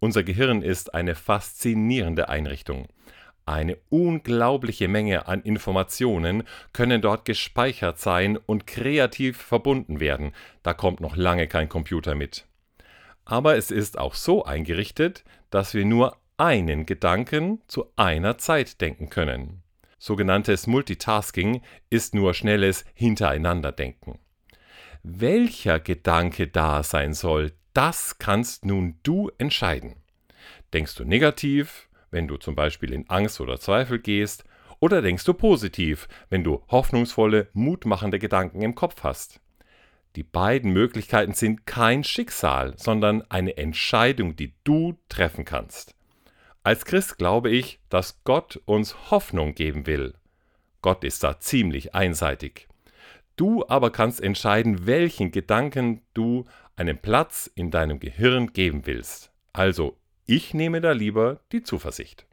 Unser Gehirn ist eine faszinierende Einrichtung. Eine unglaubliche Menge an Informationen können dort gespeichert sein und kreativ verbunden werden. Da kommt noch lange kein Computer mit. Aber es ist auch so eingerichtet, dass wir nur einen Gedanken zu einer Zeit denken können. Sogenanntes Multitasking ist nur schnelles Hintereinanderdenken. Welcher Gedanke da sein soll, das kannst nun du entscheiden. Denkst du negativ, wenn du zum Beispiel in Angst oder Zweifel gehst, oder denkst du positiv, wenn du hoffnungsvolle, mutmachende Gedanken im Kopf hast? Die beiden Möglichkeiten sind kein Schicksal, sondern eine Entscheidung, die du treffen kannst. Als Christ glaube ich, dass Gott uns Hoffnung geben will. Gott ist da ziemlich einseitig. Du aber kannst entscheiden, welchen Gedanken du einen Platz in deinem Gehirn geben willst. Also, ich nehme da lieber die Zuversicht.